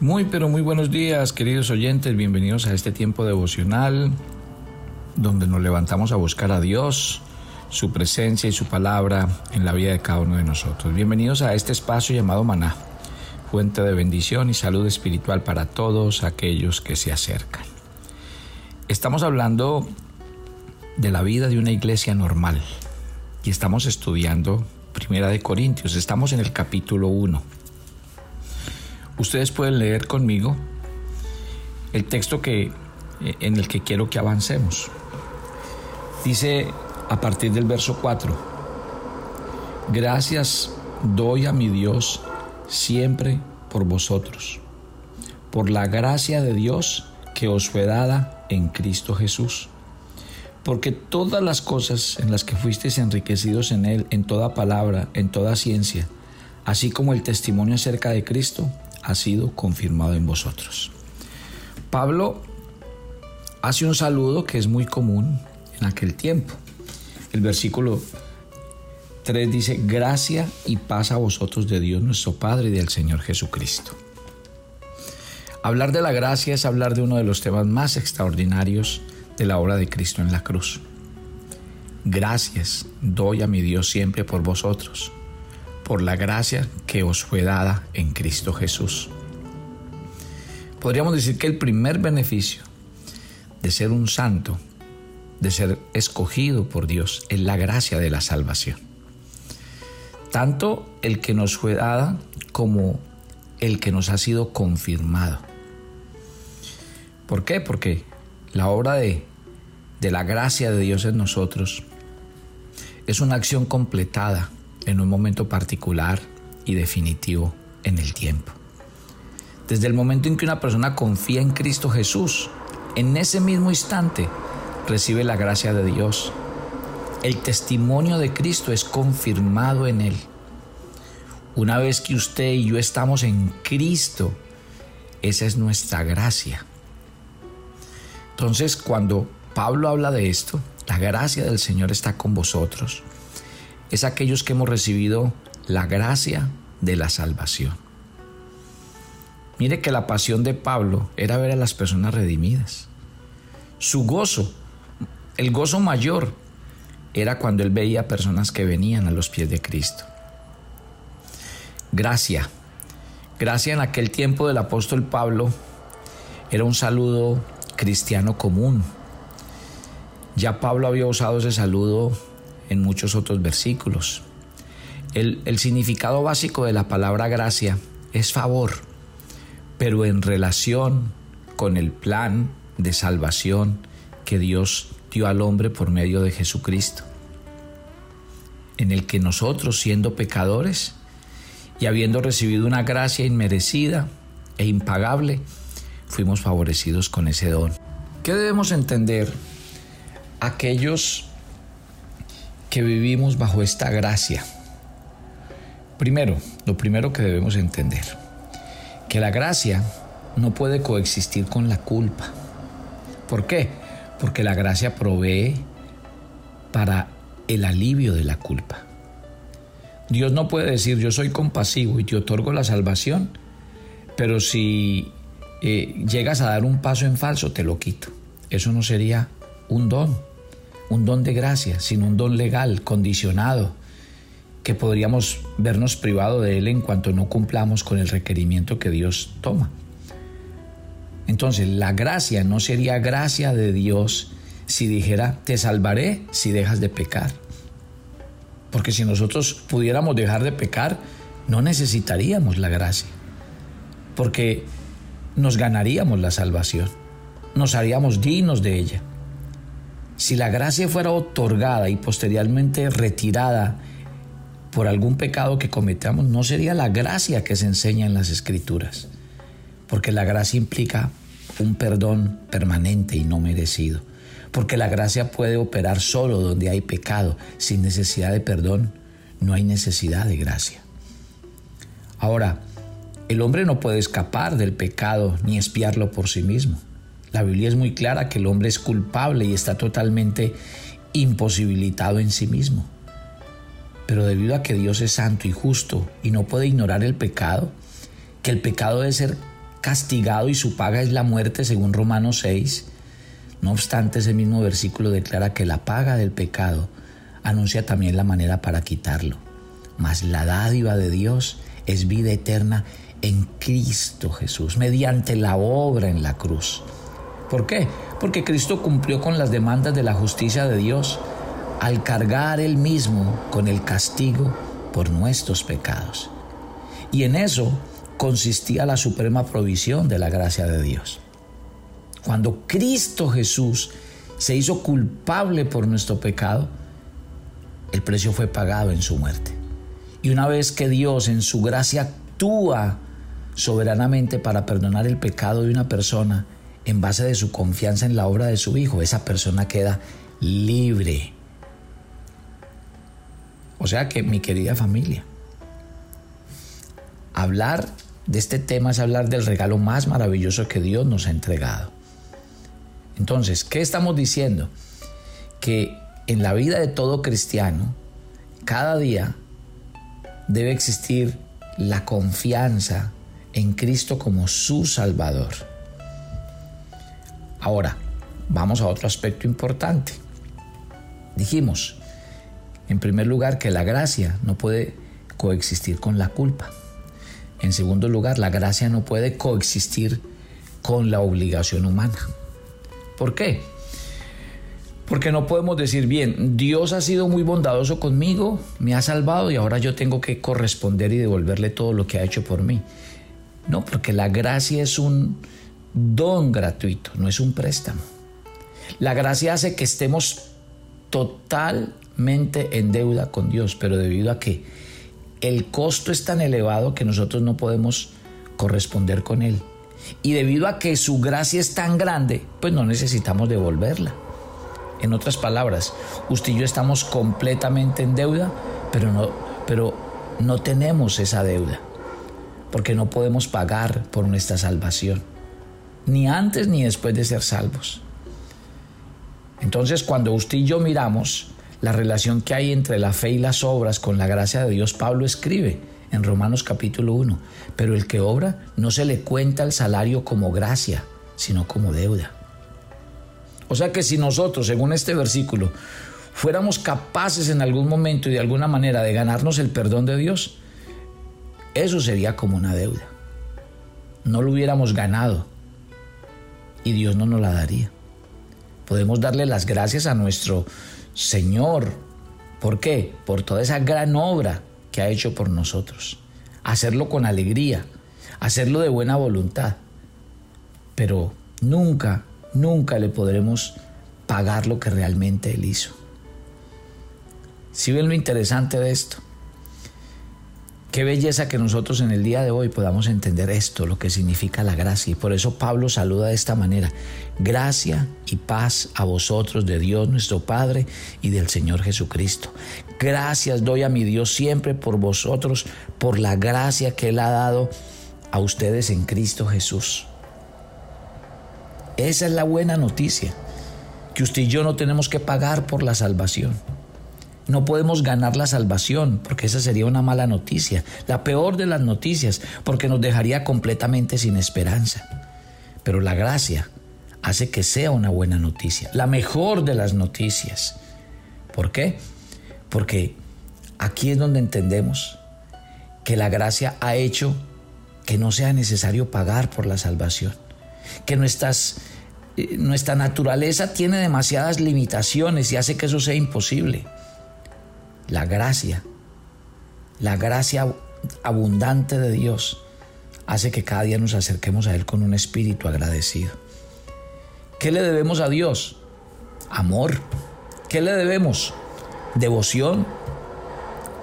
Muy pero muy buenos días queridos oyentes, bienvenidos a este tiempo devocional donde nos levantamos a buscar a Dios, su presencia y su palabra en la vida de cada uno de nosotros. Bienvenidos a este espacio llamado Maná, fuente de bendición y salud espiritual para todos aquellos que se acercan. Estamos hablando de la vida de una iglesia normal y estamos estudiando Primera de Corintios, estamos en el capítulo 1. Ustedes pueden leer conmigo el texto que, eh, en el que quiero que avancemos. Dice a partir del verso 4, gracias doy a mi Dios siempre por vosotros, por la gracia de Dios que os fue dada en Cristo Jesús. Porque todas las cosas en las que fuisteis enriquecidos en Él, en toda palabra, en toda ciencia, así como el testimonio acerca de Cristo, ha sido confirmado en vosotros. Pablo hace un saludo que es muy común en aquel tiempo. El versículo 3 dice, gracia y paz a vosotros de Dios nuestro Padre y del Señor Jesucristo. Hablar de la gracia es hablar de uno de los temas más extraordinarios de la obra de Cristo en la cruz. Gracias doy a mi Dios siempre por vosotros por la gracia que os fue dada en Cristo Jesús. Podríamos decir que el primer beneficio de ser un santo, de ser escogido por Dios, es la gracia de la salvación. Tanto el que nos fue dada como el que nos ha sido confirmado. ¿Por qué? Porque la obra de, de la gracia de Dios en nosotros es una acción completada en un momento particular y definitivo en el tiempo. Desde el momento en que una persona confía en Cristo Jesús, en ese mismo instante recibe la gracia de Dios. El testimonio de Cristo es confirmado en él. Una vez que usted y yo estamos en Cristo, esa es nuestra gracia. Entonces, cuando Pablo habla de esto, la gracia del Señor está con vosotros es aquellos que hemos recibido la gracia de la salvación. Mire que la pasión de Pablo era ver a las personas redimidas. Su gozo, el gozo mayor, era cuando él veía personas que venían a los pies de Cristo. Gracia. Gracia en aquel tiempo del apóstol Pablo era un saludo cristiano común. Ya Pablo había usado ese saludo en muchos otros versículos. El, el significado básico de la palabra gracia es favor, pero en relación con el plan de salvación que Dios dio al hombre por medio de Jesucristo, en el que nosotros, siendo pecadores y habiendo recibido una gracia inmerecida e impagable, fuimos favorecidos con ese don. ¿Qué debemos entender aquellos que vivimos bajo esta gracia. Primero, lo primero que debemos entender, que la gracia no puede coexistir con la culpa. ¿Por qué? Porque la gracia provee para el alivio de la culpa. Dios no puede decir yo soy compasivo y te otorgo la salvación, pero si eh, llegas a dar un paso en falso te lo quito. Eso no sería un don un don de gracia, sino un don legal, condicionado, que podríamos vernos privado de él en cuanto no cumplamos con el requerimiento que Dios toma. Entonces, la gracia no sería gracia de Dios si dijera, te salvaré si dejas de pecar. Porque si nosotros pudiéramos dejar de pecar, no necesitaríamos la gracia. Porque nos ganaríamos la salvación, nos haríamos dignos de ella. Si la gracia fuera otorgada y posteriormente retirada por algún pecado que cometamos, no sería la gracia que se enseña en las escrituras, porque la gracia implica un perdón permanente y no merecido, porque la gracia puede operar solo donde hay pecado, sin necesidad de perdón, no hay necesidad de gracia. Ahora, el hombre no puede escapar del pecado ni espiarlo por sí mismo. La Biblia es muy clara que el hombre es culpable y está totalmente imposibilitado en sí mismo. Pero debido a que Dios es santo y justo y no puede ignorar el pecado, que el pecado debe ser castigado y su paga es la muerte según Romanos 6. No obstante, ese mismo versículo declara que la paga del pecado anuncia también la manera para quitarlo. Mas la dádiva de Dios es vida eterna en Cristo Jesús, mediante la obra en la cruz. ¿Por qué? Porque Cristo cumplió con las demandas de la justicia de Dios al cargar él mismo con el castigo por nuestros pecados. Y en eso consistía la suprema provisión de la gracia de Dios. Cuando Cristo Jesús se hizo culpable por nuestro pecado, el precio fue pagado en su muerte. Y una vez que Dios en su gracia actúa soberanamente para perdonar el pecado de una persona en base de su confianza en la obra de su Hijo, esa persona queda libre. O sea que mi querida familia, hablar de este tema es hablar del regalo más maravilloso que Dios nos ha entregado. Entonces, ¿qué estamos diciendo? Que en la vida de todo cristiano, cada día debe existir la confianza en Cristo como su Salvador. Ahora, vamos a otro aspecto importante. Dijimos, en primer lugar, que la gracia no puede coexistir con la culpa. En segundo lugar, la gracia no puede coexistir con la obligación humana. ¿Por qué? Porque no podemos decir, bien, Dios ha sido muy bondadoso conmigo, me ha salvado y ahora yo tengo que corresponder y devolverle todo lo que ha hecho por mí. No, porque la gracia es un don gratuito, no es un préstamo. La gracia hace que estemos totalmente en deuda con Dios, pero debido a que el costo es tan elevado que nosotros no podemos corresponder con él. Y debido a que su gracia es tan grande, pues no necesitamos devolverla. En otras palabras, usted y yo estamos completamente en deuda, pero no, pero no tenemos esa deuda, porque no podemos pagar por nuestra salvación, ni antes ni después de ser salvos. Entonces, cuando usted y yo miramos la relación que hay entre la fe y las obras con la gracia de Dios, Pablo escribe en Romanos capítulo 1, pero el que obra no se le cuenta el salario como gracia, sino como deuda. O sea que si nosotros, según este versículo, fuéramos capaces en algún momento y de alguna manera de ganarnos el perdón de Dios, eso sería como una deuda. No lo hubiéramos ganado y Dios no nos la daría. Podemos darle las gracias a nuestro Señor. ¿Por qué? Por toda esa gran obra que ha hecho por nosotros. Hacerlo con alegría, hacerlo de buena voluntad. Pero nunca, nunca le podremos pagar lo que realmente Él hizo. Si ven lo interesante de esto, Qué belleza que nosotros en el día de hoy podamos entender esto, lo que significa la gracia. Y por eso Pablo saluda de esta manera. Gracia y paz a vosotros de Dios nuestro Padre y del Señor Jesucristo. Gracias doy a mi Dios siempre por vosotros, por la gracia que Él ha dado a ustedes en Cristo Jesús. Esa es la buena noticia, que usted y yo no tenemos que pagar por la salvación no podemos ganar la salvación, porque esa sería una mala noticia, la peor de las noticias, porque nos dejaría completamente sin esperanza. Pero la gracia hace que sea una buena noticia, la mejor de las noticias. ¿Por qué? Porque aquí es donde entendemos que la gracia ha hecho que no sea necesario pagar por la salvación, que nuestras, eh, nuestra naturaleza tiene demasiadas limitaciones y hace que eso sea imposible la gracia, la gracia abundante de Dios hace que cada día nos acerquemos a Él con un espíritu agradecido. ¿Qué le debemos a Dios? Amor. ¿Qué le debemos? Devoción.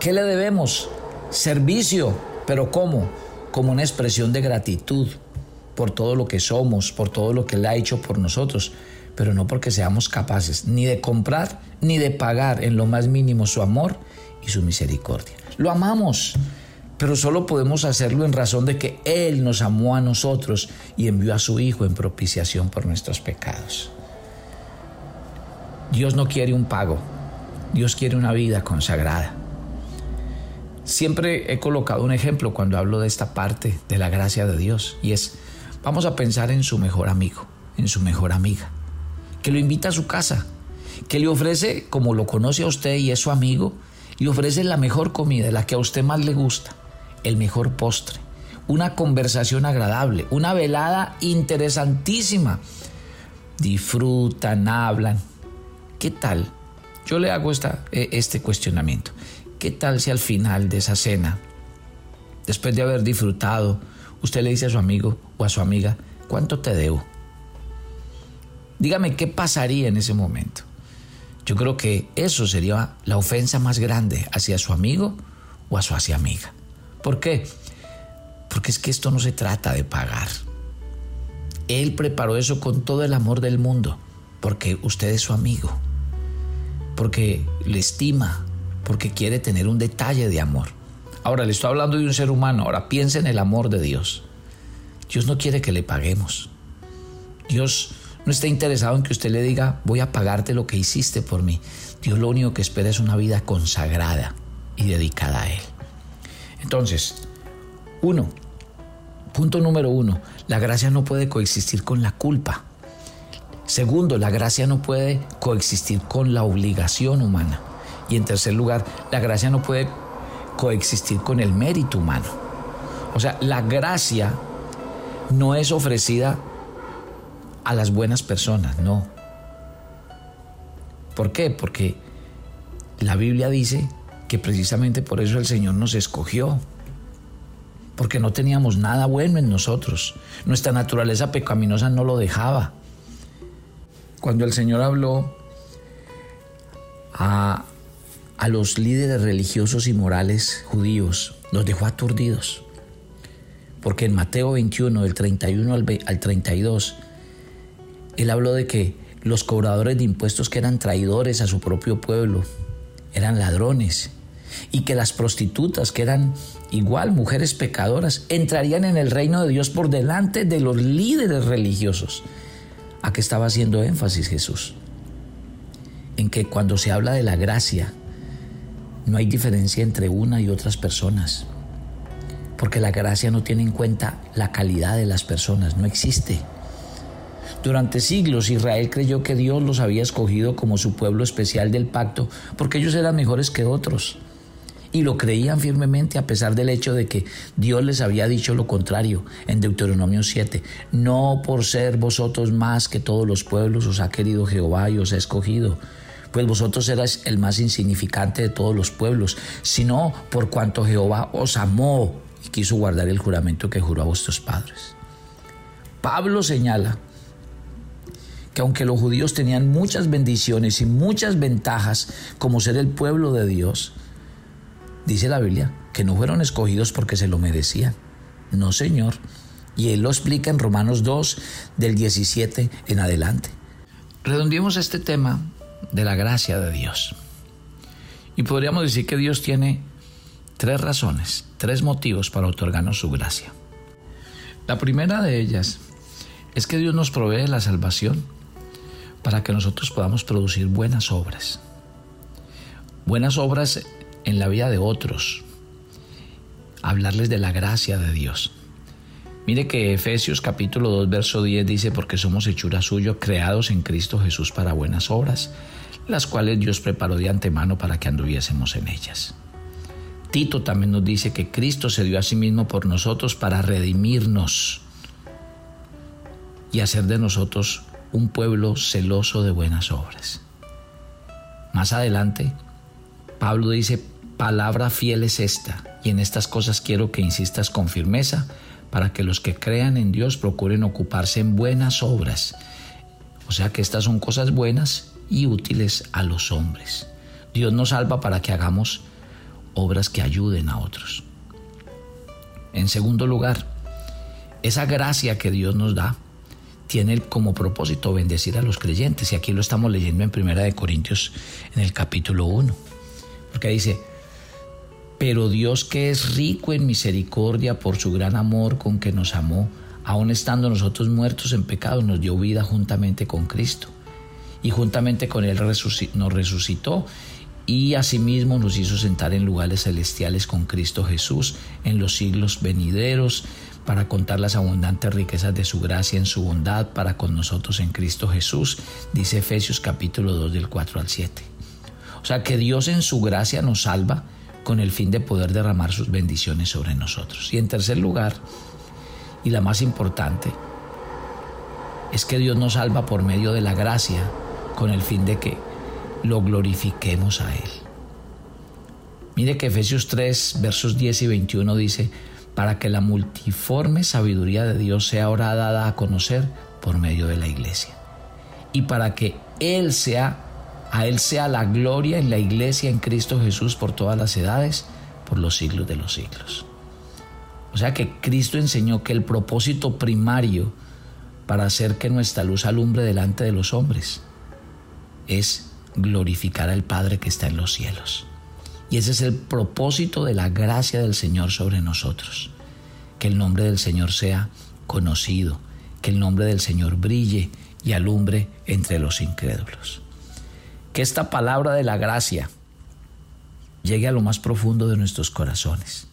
¿Qué le debemos? Servicio. ¿Pero cómo? Como una expresión de gratitud por todo lo que somos, por todo lo que Él ha hecho por nosotros, pero no porque seamos capaces ni de comprar ni de pagar en lo más mínimo su amor y su misericordia. Lo amamos, pero solo podemos hacerlo en razón de que Él nos amó a nosotros y envió a su Hijo en propiciación por nuestros pecados. Dios no quiere un pago, Dios quiere una vida consagrada. Siempre he colocado un ejemplo cuando hablo de esta parte de la gracia de Dios y es Vamos a pensar en su mejor amigo, en su mejor amiga, que lo invita a su casa, que le ofrece, como lo conoce a usted y es su amigo, le ofrece la mejor comida, la que a usted más le gusta, el mejor postre, una conversación agradable, una velada interesantísima. Disfrutan, hablan. ¿Qué tal? Yo le hago esta, e, este cuestionamiento. ¿Qué tal si al final de esa cena, después de haber disfrutado, usted le dice a su amigo o a su amiga, ¿cuánto te debo? Dígame qué pasaría en ese momento. Yo creo que eso sería la ofensa más grande hacia su amigo o a su amiga. ¿Por qué? Porque es que esto no se trata de pagar. Él preparó eso con todo el amor del mundo, porque usted es su amigo, porque le estima, porque quiere tener un detalle de amor. Ahora le estoy hablando de un ser humano, ahora piensa en el amor de Dios. Dios no quiere que le paguemos. Dios no está interesado en que usted le diga, voy a pagarte lo que hiciste por mí. Dios lo único que espera es una vida consagrada y dedicada a Él. Entonces, uno, punto número uno, la gracia no puede coexistir con la culpa. Segundo, la gracia no puede coexistir con la obligación humana. Y en tercer lugar, la gracia no puede coexistir con el mérito humano. O sea, la gracia no es ofrecida a las buenas personas, no. ¿Por qué? Porque la Biblia dice que precisamente por eso el Señor nos escogió, porque no teníamos nada bueno en nosotros. Nuestra naturaleza pecaminosa no lo dejaba. Cuando el Señor habló a, a los líderes religiosos y morales judíos, los dejó aturdidos. Porque en Mateo 21, del 31 al, al 32, él habló de que los cobradores de impuestos que eran traidores a su propio pueblo eran ladrones y que las prostitutas que eran igual mujeres pecadoras entrarían en el reino de Dios por delante de los líderes religiosos. ¿A qué estaba haciendo énfasis Jesús? En que cuando se habla de la gracia, no hay diferencia entre una y otras personas. Porque la gracia no tiene en cuenta la calidad de las personas, no existe. Durante siglos Israel creyó que Dios los había escogido como su pueblo especial del pacto porque ellos eran mejores que otros. Y lo creían firmemente a pesar del hecho de que Dios les había dicho lo contrario en Deuteronomio 7. No por ser vosotros más que todos los pueblos os ha querido Jehová y os ha escogido, pues vosotros erais el más insignificante de todos los pueblos, sino por cuanto Jehová os amó y quiso guardar el juramento que juró a vuestros padres. Pablo señala que aunque los judíos tenían muchas bendiciones y muchas ventajas como ser el pueblo de Dios, dice la Biblia que no fueron escogidos porque se lo merecían. No, Señor. Y Él lo explica en Romanos 2, del 17 en adelante. Redondeemos este tema de la gracia de Dios. Y podríamos decir que Dios tiene tres razones, tres motivos para otorgarnos su gracia. La primera de ellas es que Dios nos provee la salvación para que nosotros podamos producir buenas obras. Buenas obras en la vida de otros. Hablarles de la gracia de Dios. Mire que Efesios capítulo 2 verso 10 dice, porque somos hechura suyo, creados en Cristo Jesús para buenas obras, las cuales Dios preparó de antemano para que anduviésemos en ellas. Tito también nos dice que Cristo se dio a sí mismo por nosotros para redimirnos y hacer de nosotros un pueblo celoso de buenas obras. Más adelante, Pablo dice, palabra fiel es esta, y en estas cosas quiero que insistas con firmeza, para que los que crean en Dios procuren ocuparse en buenas obras. O sea que estas son cosas buenas y útiles a los hombres. Dios nos salva para que hagamos obras que ayuden a otros. En segundo lugar, esa gracia que Dios nos da tiene como propósito bendecir a los creyentes. Y aquí lo estamos leyendo en Primera de Corintios en el capítulo 1. Porque dice, pero Dios que es rico en misericordia por su gran amor con que nos amó, aun estando nosotros muertos en pecado, nos dio vida juntamente con Cristo. Y juntamente con Él nos resucitó y asimismo nos hizo sentar en lugares celestiales con Cristo Jesús en los siglos venideros para contar las abundantes riquezas de su gracia en su bondad para con nosotros en Cristo Jesús, dice Efesios capítulo 2 del 4 al 7. O sea que Dios en su gracia nos salva con el fin de poder derramar sus bendiciones sobre nosotros. Y en tercer lugar, y la más importante, es que Dios nos salva por medio de la gracia con el fin de que lo glorifiquemos a Él. Mire que Efesios 3, versos 10 y 21 dice, para que la multiforme sabiduría de Dios sea ahora dada a conocer por medio de la iglesia. Y para que Él sea, a Él sea la gloria en la iglesia en Cristo Jesús por todas las edades, por los siglos de los siglos. O sea que Cristo enseñó que el propósito primario para hacer que nuestra luz alumbre delante de los hombres es glorificar al Padre que está en los cielos. Y ese es el propósito de la gracia del Señor sobre nosotros. Que el nombre del Señor sea conocido, que el nombre del Señor brille y alumbre entre los incrédulos. Que esta palabra de la gracia llegue a lo más profundo de nuestros corazones.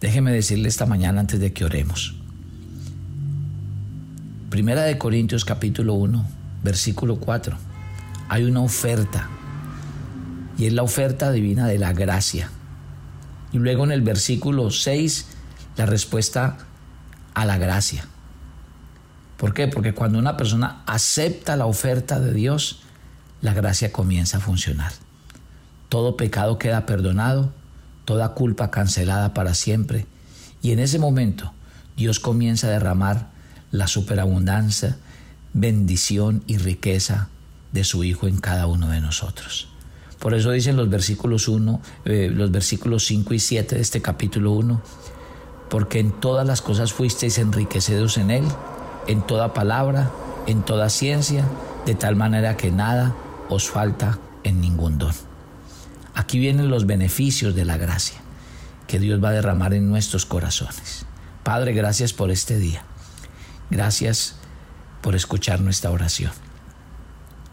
Déjeme decirle esta mañana antes de que oremos. Primera de Corintios capítulo 1, versículo 4. Hay una oferta y es la oferta divina de la gracia. Y luego en el versículo 6, la respuesta a la gracia. ¿Por qué? Porque cuando una persona acepta la oferta de Dios, la gracia comienza a funcionar. Todo pecado queda perdonado, toda culpa cancelada para siempre. Y en ese momento Dios comienza a derramar la superabundancia, bendición y riqueza de su Hijo en cada uno de nosotros. Por eso dicen los versículos 1, eh, los versículos 5 y 7 de este capítulo 1, porque en todas las cosas fuisteis enriquecidos en él, en toda palabra, en toda ciencia, de tal manera que nada os falta en ningún don. Aquí vienen los beneficios de la gracia que Dios va a derramar en nuestros corazones. Padre, gracias por este día. Gracias por escuchar nuestra oración.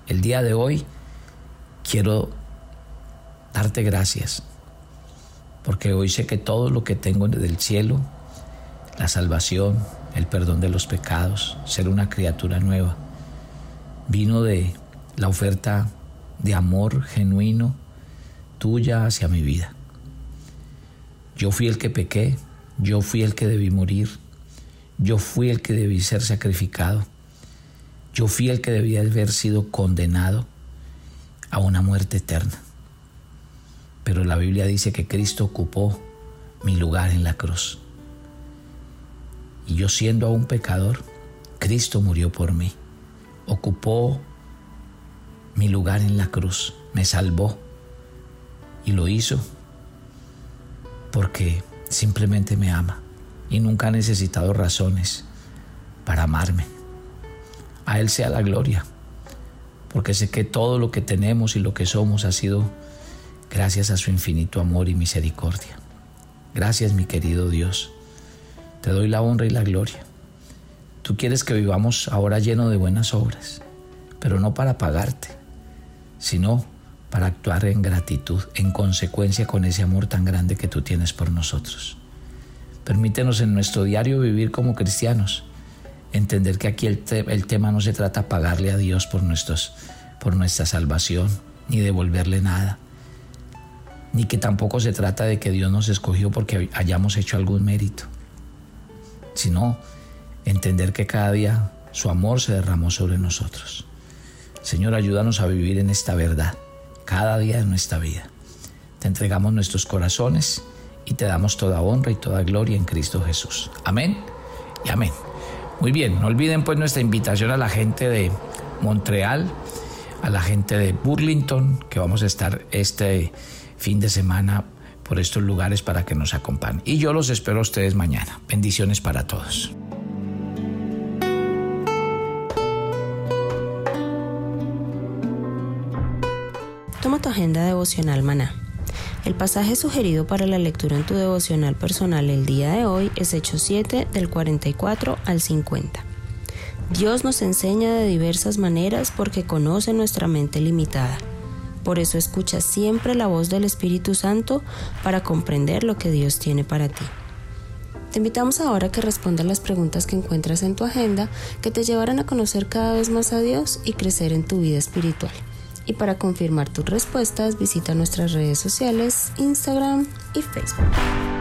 El día de hoy quiero darte gracias, porque hoy sé que todo lo que tengo del cielo, la salvación, el perdón de los pecados, ser una criatura nueva, vino de la oferta de amor genuino tuya hacia mi vida. Yo fui el que pequé, yo fui el que debí morir, yo fui el que debí ser sacrificado, yo fui el que debía haber sido condenado a una muerte eterna. Pero la Biblia dice que Cristo ocupó mi lugar en la cruz. Y yo siendo aún pecador, Cristo murió por mí. Ocupó mi lugar en la cruz, me salvó. Y lo hizo porque simplemente me ama y nunca ha necesitado razones para amarme. A Él sea la gloria, porque sé que todo lo que tenemos y lo que somos ha sido gracias a su infinito amor y misericordia. Gracias mi querido Dios. Te doy la honra y la gloria. Tú quieres que vivamos ahora lleno de buenas obras, pero no para pagarte, sino para actuar en gratitud, en consecuencia con ese amor tan grande que tú tienes por nosotros. Permítenos en nuestro diario vivir como cristianos, entender que aquí el, tema no se trata pagarle a Dios por, nuestros, por nuestra salvación, ni devolverle nada, ni que tampoco se trata de que Dios nos escogió porque hayamos hecho algún mérito, sino entender que cada día su amor se derramó sobre nosotros. Señor, ayúdanos a vivir en esta verdad cada día de nuestra vida. Te entregamos nuestros corazones y te damos toda honra y toda gloria en Cristo Jesús. Amén y amén. Muy bien, no olviden pues nuestra invitación a la gente de Montreal, a la gente de Burlington, que vamos a estar este fin de semana por estos lugares para que nos acompañen. Y yo los espero a ustedes mañana. Bendiciones para todos. Toma tu agenda devocional maná. El pasaje sugerido para la lectura en tu devocional personal el día de hoy es Hechos 7 del 44 al 50. Dios nos enseña de diversas maneras porque conoce nuestra mente limitada. Por eso escucha siempre la voz del Espíritu Santo para comprender lo que Dios tiene para ti. Te invitamos ahora a que respondas las preguntas que encuentras en tu agenda que te llevarán a conocer cada vez más a Dios y crecer en tu vida espiritual. Y para confirmar tus respuestas, visita nuestras redes sociales, Instagram y Facebook.